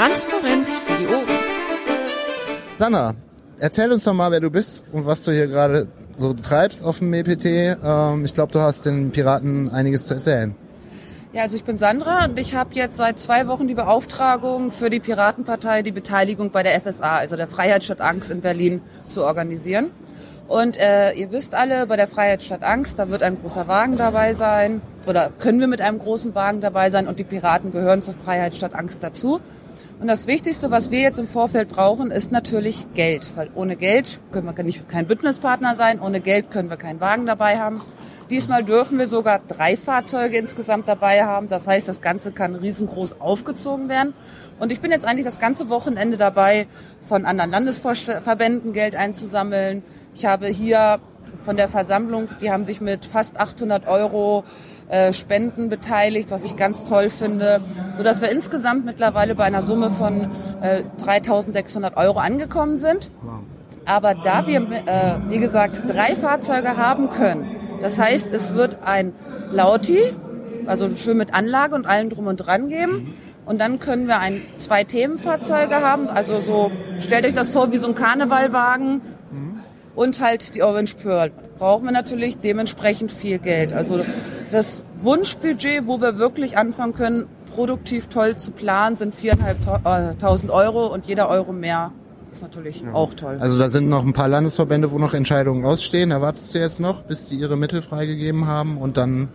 Transparenz für die Ohren. Sandra, erzähl uns doch mal, wer du bist und was du hier gerade so treibst auf dem EPT. Ähm, ich glaube, du hast den Piraten einiges zu erzählen. Ja, also ich bin Sandra und ich habe jetzt seit zwei Wochen die Beauftragung für die Piratenpartei, die Beteiligung bei der FSA, also der Freiheit statt Angst in Berlin, zu organisieren. Und äh, ihr wisst alle, bei der Freiheit statt Angst, da wird ein großer Wagen dabei sein oder können wir mit einem großen Wagen dabei sein und die Piraten gehören zur Freiheit statt Angst dazu. Und das Wichtigste, was wir jetzt im Vorfeld brauchen, ist natürlich Geld, weil ohne Geld können wir nicht kein Bündnispartner sein, ohne Geld können wir keinen Wagen dabei haben. Diesmal dürfen wir sogar drei Fahrzeuge insgesamt dabei haben. Das heißt, das Ganze kann riesengroß aufgezogen werden. Und ich bin jetzt eigentlich das ganze Wochenende dabei, von anderen Landesverbänden Geld einzusammeln. Ich habe hier von der Versammlung, die haben sich mit fast 800 Euro äh, Spenden beteiligt, was ich ganz toll finde, so dass wir insgesamt mittlerweile bei einer Summe von äh, 3.600 Euro angekommen sind. Aber da wir, äh, wie gesagt, drei Fahrzeuge haben können, das heißt, es wird ein Lauti, also schön mit Anlage und allem drum und dran geben. Und dann können wir ein zwei Themenfahrzeuge haben, also so stellt euch das vor wie so ein Karnevalwagen und halt die Orange Pearl. Brauchen wir natürlich dementsprechend viel Geld. Also das Wunschbudget, wo wir wirklich anfangen können, produktiv toll zu planen, sind viereinhalbtausend Euro und jeder Euro mehr ist natürlich ja. auch toll. Also da sind noch ein paar Landesverbände, wo noch Entscheidungen ausstehen. Erwartest du jetzt noch, bis die ihre Mittel freigegeben haben und dann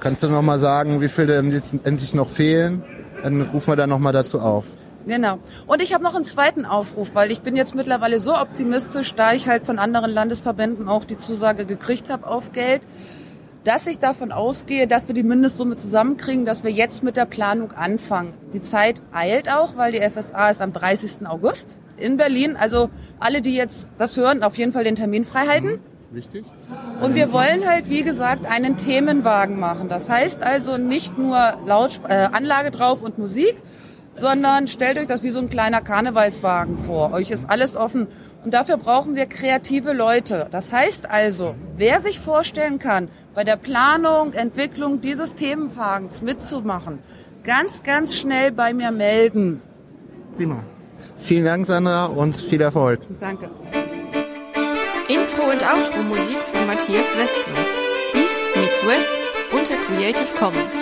kannst du noch mal sagen, wie viel denn jetzt endlich noch fehlen. Dann rufen wir da noch mal dazu auf. Genau. Und ich habe noch einen zweiten Aufruf, weil ich bin jetzt mittlerweile so optimistisch, da ich halt von anderen Landesverbänden auch die Zusage gekriegt habe auf Geld, dass ich davon ausgehe, dass wir die Mindestsumme zusammenkriegen, dass wir jetzt mit der Planung anfangen. Die Zeit eilt auch, weil die FSA ist am 30. August in Berlin. Also alle, die jetzt das hören, auf jeden Fall den Termin frei halten. Mhm. Wichtig. Und wir wollen halt, wie gesagt, einen Themenwagen machen. Das heißt also nicht nur Laut äh, Anlage drauf und Musik, sondern stellt euch das wie so ein kleiner Karnevalswagen vor. Euch ist alles offen. Und dafür brauchen wir kreative Leute. Das heißt also, wer sich vorstellen kann, bei der Planung, Entwicklung dieses Themenwagens mitzumachen, ganz, ganz schnell bei mir melden. Prima. Vielen Dank, Sandra, und viel Erfolg. Danke. Intro und Outro Musik von Matthias Westner. East meets West unter Creative Commons.